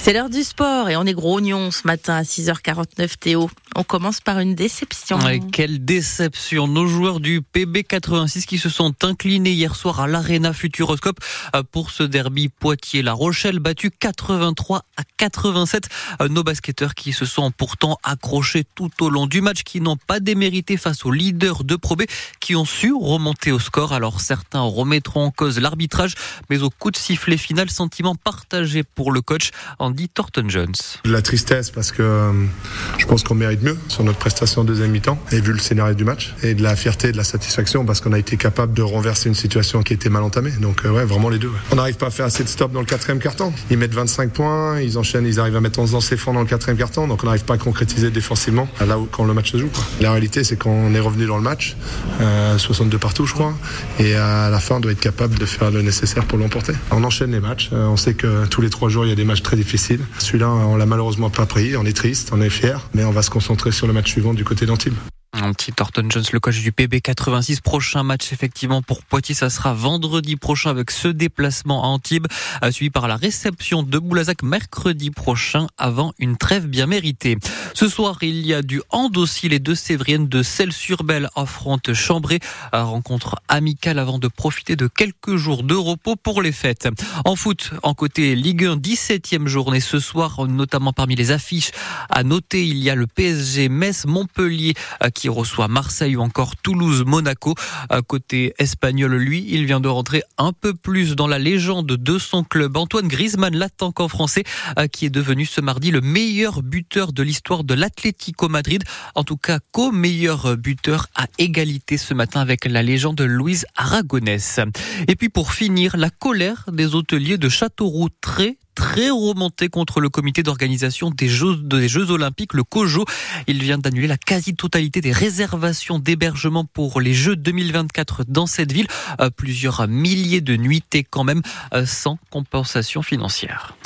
C'est l'heure du sport et on est grognon ce matin à 6h49 Théo. On commence par une déception. quelle déception Nos joueurs du PB86 qui se sont inclinés hier soir à l'Arena Futuroscope euh, pour ce derby Poitiers-La Rochelle battu 83 à 87. Euh, nos basketteurs qui se sont pourtant accrochés tout au long du match, qui n'ont pas démérité face aux leaders de Pro B, qui ont su remonter au score. Alors certains remettront en cause l'arbitrage, mais au coup de sifflet final, sentiment partagé pour le coach Andy Thornton-Jones. La tristesse parce que euh, je pense qu'on mérite mieux sur notre prestation en deuxième mi-temps et vu le scénario du match et de la fierté et de la satisfaction parce qu'on a été capable de renverser une situation qui était mal entamée. Donc euh, ouais, vraiment les deux. On n'arrive pas à faire assez de stop dans le quatrième carton. Ils mettent 25 points, ils enchaînent, ils arrivent à mettre 11 lancers francs dans le quatrième carton, donc on n'arrive pas à concrétiser défensivement là où quand le match se joue. La réalité, c'est qu'on est revenu dans le match, 62 euh, partout, je crois, et à la fin, on doit être capable de faire le nécessaire pour l'emporter. On enchaîne les matchs. on sait que tous les trois jours, il y a des matchs très difficiles. Celui-là, on l'a malheureusement pas pris. On est triste, on est fier, mais on va se concentrer sur le match suivant du côté d'Antibes. Petit Thornton Jones, le coach du PB 86. Prochain match effectivement pour Poitiers, ça sera vendredi prochain avec ce déplacement à Antibes, euh, suivi par la réception de Boulazac mercredi prochain avant une trêve bien méritée. Ce soir, il y a du hand aussi. Les deux Sévriennes de Celles-sur-Belle affrontent Chambray. Rencontre amicale avant de profiter de quelques jours de repos pour les fêtes. En foot, en côté Ligue 1, 17e journée ce soir, notamment parmi les affiches à noter, il y a le PSG Metz Montpellier euh, qui reçoit Marseille ou encore Toulouse, Monaco. À côté espagnol, lui, il vient de rentrer un peu plus dans la légende de son club. Antoine Griezmann, l'attaquant français, euh, qui est devenu ce mardi le meilleur buteur de l'histoire de l'Atlético Madrid. En tout cas, co-meilleur buteur à égalité ce matin avec la légende Louise Aragonès. Et puis pour finir, la colère des hôteliers de Châteauroux très très remonté contre le comité d'organisation des Jeux, Olympiques, le COJO. Il vient d'annuler la quasi-totalité des réservations d'hébergement pour les Jeux 2024 dans cette ville. Euh, plusieurs milliers de nuitées quand même, euh, sans compensation financière.